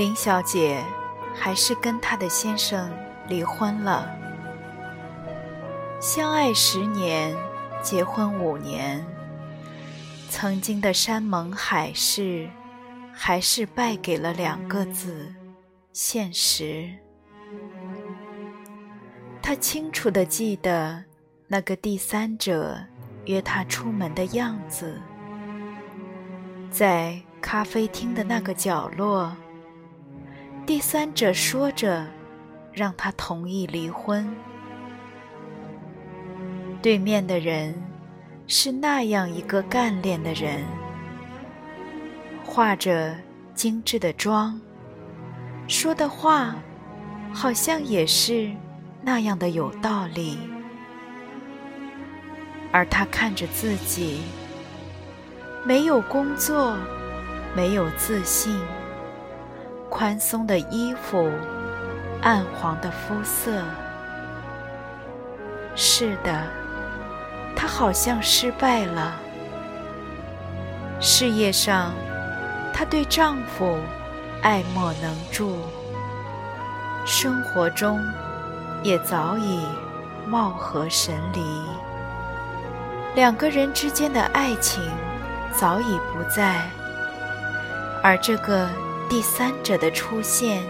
林小姐还是跟她的先生离婚了。相爱十年，结婚五年，曾经的山盟海誓，还是败给了两个字：现实。她清楚的记得那个第三者约她出门的样子，在咖啡厅的那个角落。第三者说着，让他同意离婚。对面的人是那样一个干练的人，化着精致的妆，说的话好像也是那样的有道理。而他看着自己，没有工作，没有自信。宽松的衣服，暗黄的肤色。是的，她好像失败了。事业上，她对丈夫爱莫能助；生活中，也早已貌合神离。两个人之间的爱情早已不在，而这个。第三者的出现，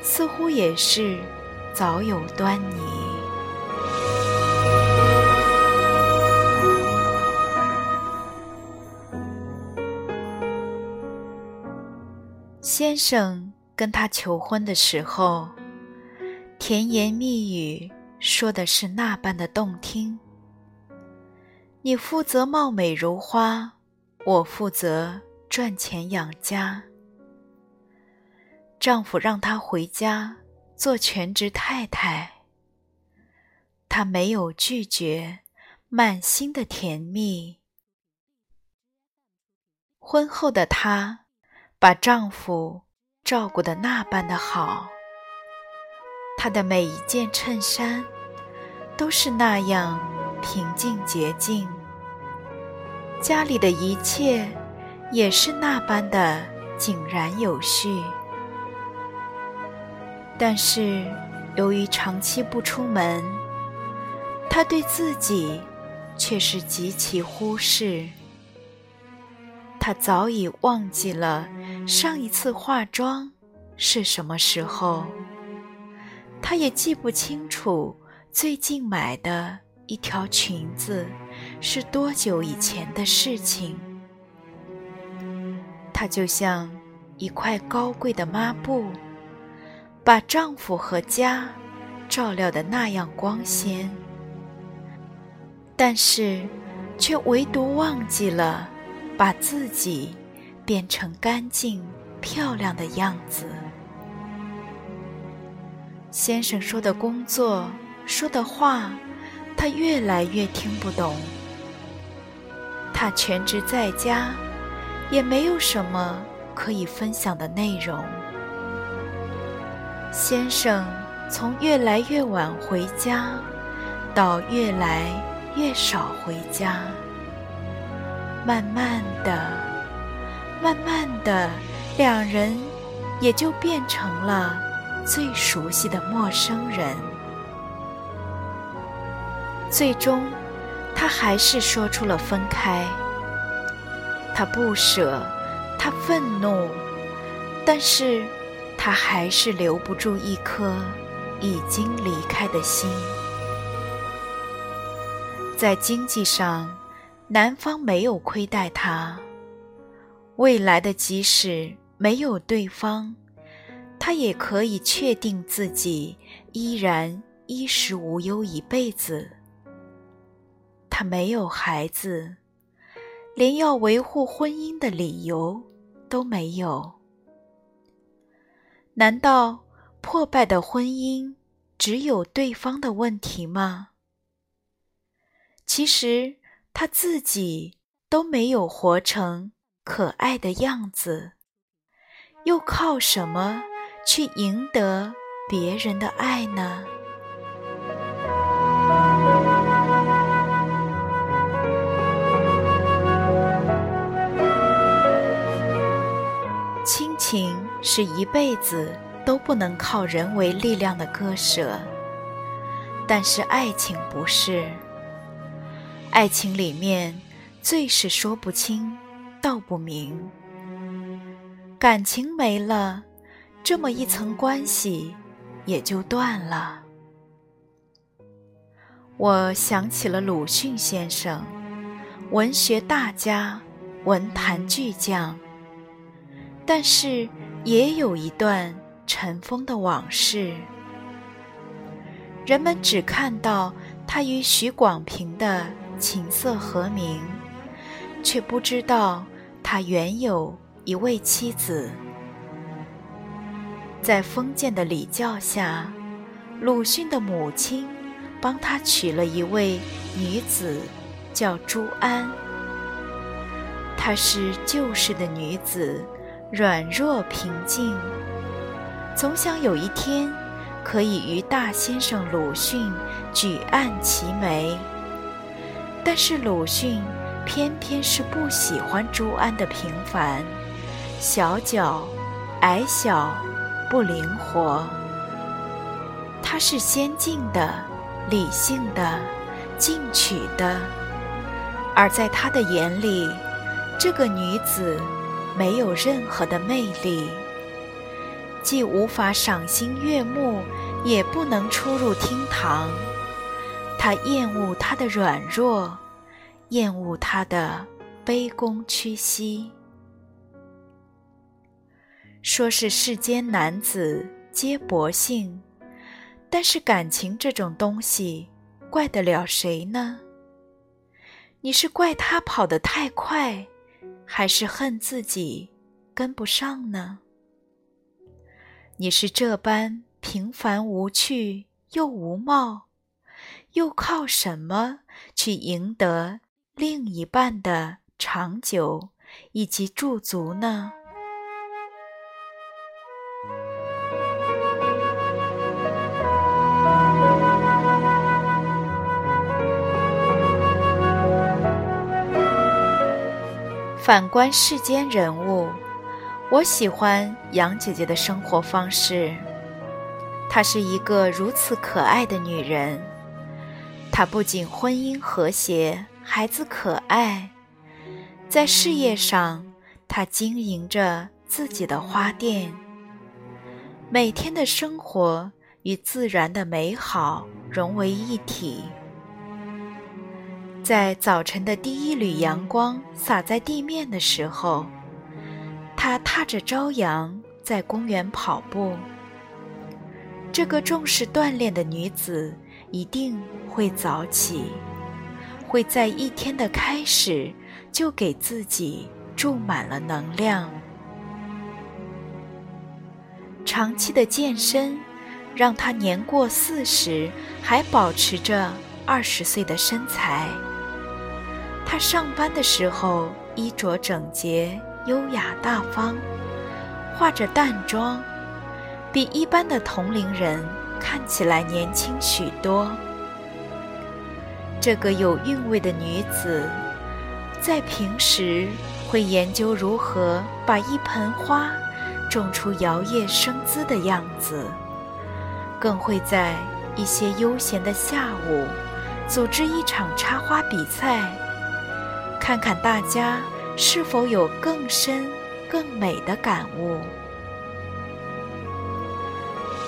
似乎也是早有端倪。先生跟他求婚的时候，甜言蜜语说的是那般的动听。你负责貌美如花，我负责赚钱养家。丈夫让她回家做全职太太，她没有拒绝，满心的甜蜜。婚后的她，把丈夫照顾的那般的好，她的每一件衬衫都是那样平静洁净，家里的一切也是那般的井然有序。但是，由于长期不出门，他对自己却是极其忽视。他早已忘记了上一次化妆是什么时候，他也记不清楚最近买的一条裙子是多久以前的事情。他就像一块高贵的抹布。把丈夫和家照料的那样光鲜，但是却唯独忘记了把自己变成干净漂亮的样子。先生说的工作说的话，他越来越听不懂。他全职在家，也没有什么可以分享的内容。先生从越来越晚回家，到越来越少回家，慢慢的，慢慢的，两人也就变成了最熟悉的陌生人。最终，他还是说出了分开。他不舍，他愤怒，但是。他还是留不住一颗已经离开的心。在经济上，男方没有亏待他；未来的即使没有对方，他也可以确定自己依然衣食无忧一辈子。他没有孩子，连要维护婚姻的理由都没有。难道破败的婚姻只有对方的问题吗？其实他自己都没有活成可爱的样子，又靠什么去赢得别人的爱呢？是一辈子都不能靠人为力量的割舍，但是爱情不是。爱情里面最是说不清道不明，感情没了，这么一层关系也就断了。我想起了鲁迅先生，文学大家，文坛巨匠，但是也有一段尘封的往事，人们只看到他与许广平的。琴瑟和鸣，却不知道他原有一位妻子。在封建的礼教下，鲁迅的母亲帮他娶了一位女子，叫朱安。她是旧式的女子，软弱平静，总想有一天可以与大先生鲁迅举案齐眉。但是鲁迅偏偏是不喜欢朱安的平凡、小脚、矮小、不灵活。他是先进的、理性的、进取的，而在他的眼里，这个女子没有任何的魅力，既无法赏心悦目，也不能出入厅堂。他厌恶他的软弱，厌恶他的卑躬屈膝。说是世间男子皆薄幸，但是感情这种东西，怪得了谁呢？你是怪他跑得太快，还是恨自己跟不上呢？你是这般平凡无趣又无貌。又靠什么去赢得另一半的长久以及驻足呢？反观世间人物，我喜欢杨姐姐的生活方式。她是一个如此可爱的女人。她不仅婚姻和谐，孩子可爱，在事业上，她经营着自己的花店。每天的生活与自然的美好融为一体。在早晨的第一缕阳光洒在地面的时候，她踏着朝阳在公园跑步。这个重视锻炼的女子。一定会早起，会在一天的开始就给自己注满了能量。长期的健身，让她年过四十还保持着二十岁的身材。她上班的时候衣着整洁、优雅大方，化着淡妆，比一般的同龄人。看起来年轻许多。这个有韵味的女子，在平时会研究如何把一盆花种出摇曳生姿的样子，更会在一些悠闲的下午组织一场插花比赛，看看大家是否有更深、更美的感悟。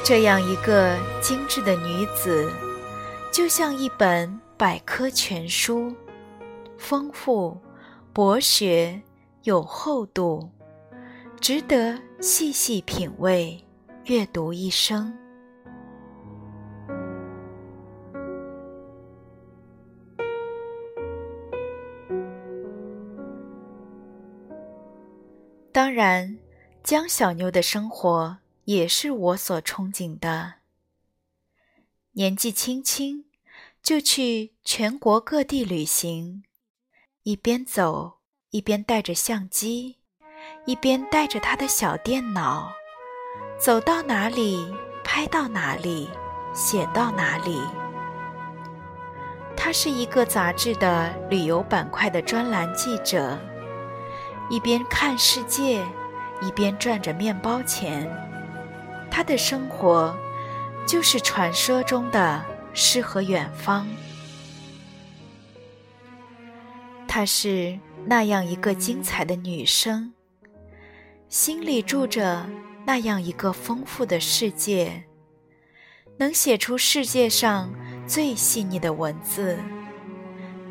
这样一个精致的女子，就像一本百科全书，丰富、博学、有厚度，值得细细品味、阅读一生。当然，江小妞的生活也是我所憧憬的。年纪轻轻就去全国各地旅行，一边走一边带着相机，一边带着他的小电脑，走到哪里拍到哪里，写到哪里。他是一个杂志的旅游板块的专栏记者，一边看世界，一边赚着面包钱。他的生活。就是传说中的诗和远方。她是那样一个精彩的女生，心里住着那样一个丰富的世界，能写出世界上最细腻的文字。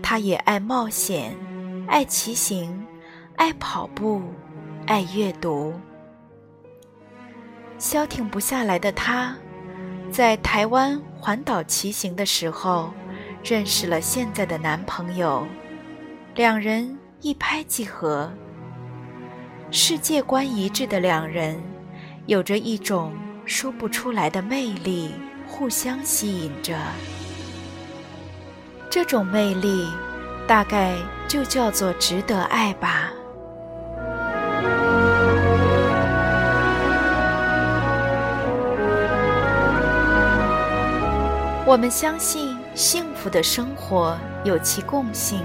她也爱冒险，爱骑行，爱跑步，爱阅读。消停不下来的她。在台湾环岛骑行的时候，认识了现在的男朋友，两人一拍即合。世界观一致的两人，有着一种说不出来的魅力，互相吸引着。这种魅力，大概就叫做值得爱吧。我们相信幸福的生活有其共性，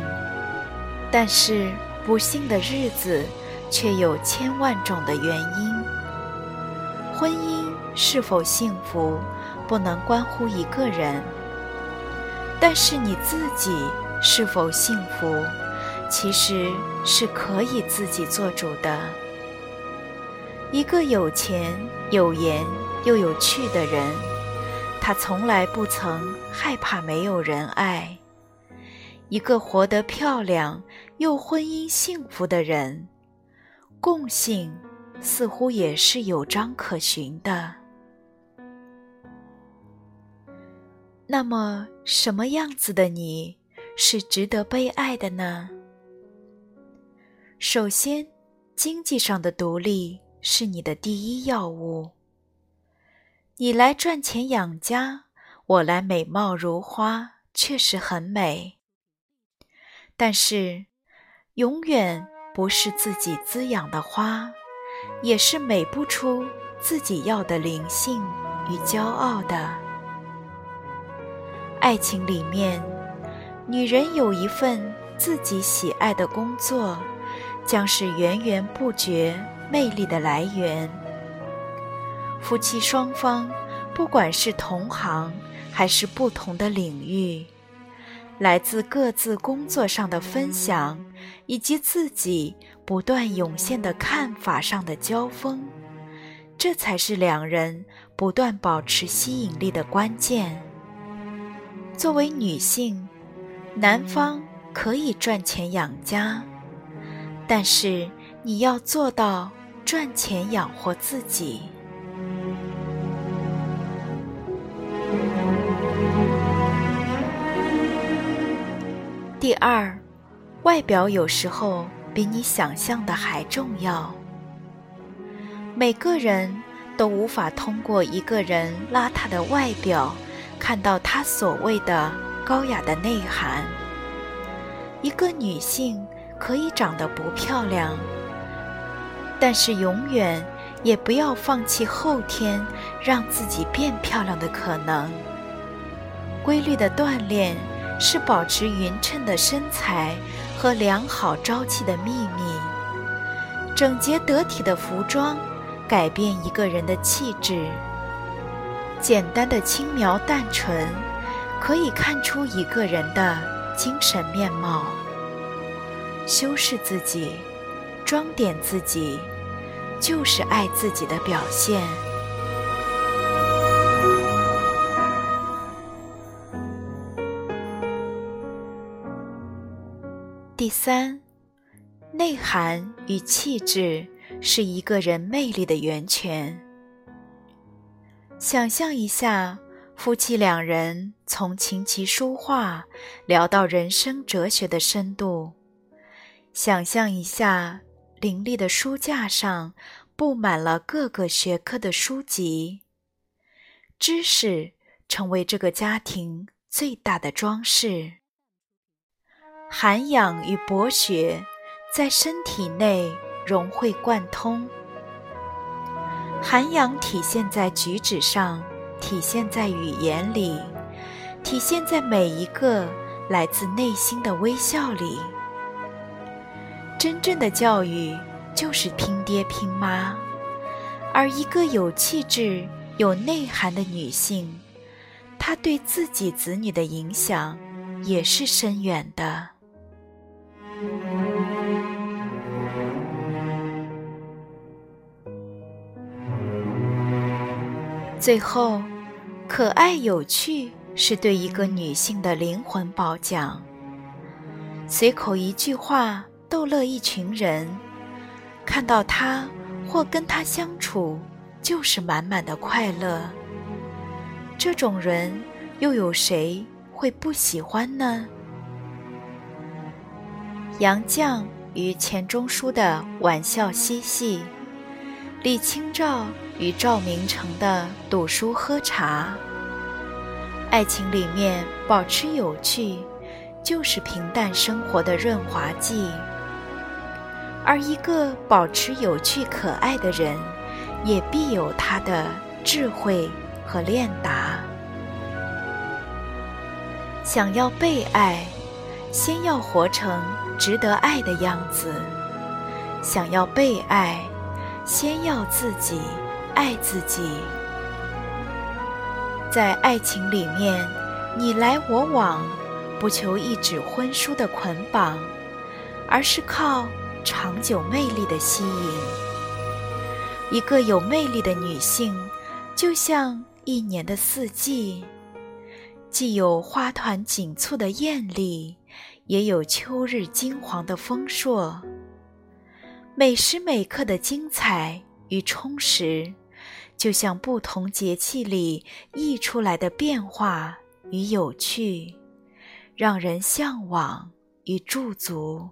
但是不幸的日子却有千万种的原因。婚姻是否幸福，不能关乎一个人，但是你自己是否幸福，其实是可以自己做主的。一个有钱、有颜又有趣的人。他从来不曾害怕没有人爱。一个活得漂亮又婚姻幸福的人，共性似乎也是有章可循的。那么，什么样子的你是值得被爱的呢？首先，经济上的独立是你的第一要务。你来赚钱养家，我来美貌如花，确实很美。但是，永远不是自己滋养的花，也是美不出自己要的灵性与骄傲的。爱情里面，女人有一份自己喜爱的工作，将是源源不绝魅力的来源。夫妻双方，不管是同行还是不同的领域，来自各自工作上的分享，以及自己不断涌现的看法上的交锋，这才是两人不断保持吸引力的关键。作为女性，男方可以赚钱养家，但是你要做到赚钱养活自己。第二，外表有时候比你想象的还重要。每个人都无法通过一个人邋遢的外表，看到他所谓的高雅的内涵。一个女性可以长得不漂亮，但是永远也不要放弃后天让自己变漂亮的可能。规律的锻炼。是保持匀称的身材和良好朝气的秘密。整洁得体的服装改变一个人的气质。简单的轻描淡纯可以看出一个人的精神面貌。修饰自己，装点自己，就是爱自己的表现。第三，内涵与气质是一个人魅力的源泉。想象一下，夫妻两人从琴棋书画聊到人生哲学的深度；想象一下，林立的书架上布满了各个学科的书籍。知识成为这个家庭最大的装饰。涵养与博学在身体内融会贯通。涵养体现在举止上，体现在语言里，体现在每一个来自内心的微笑里。真正的教育就是拼爹拼妈，而一个有气质、有内涵的女性，她对自己子女的影响也是深远的。最后，可爱有趣是对一个女性的灵魂褒奖。随口一句话。逗乐一群人，看到他或跟他相处，就是满满的快乐。这种人，又有谁会不喜欢呢？杨绛与钱钟书的玩笑嬉戏，李清照与赵明诚的赌书喝茶，爱情里面保持有趣，就是平淡生活的润滑剂。而一个保持有趣可爱的人，也必有他的智慧和练达。想要被爱，先要活成值得爱的样子；想要被爱，先要自己爱自己。在爱情里面，你来我往，不求一纸婚书的捆绑，而是靠。长久魅力的吸引，一个有魅力的女性，就像一年的四季，既有花团锦簇的艳丽，也有秋日金黄的丰硕。每时每刻的精彩与充实，就像不同节气里溢出来的变化与有趣，让人向往与驻足。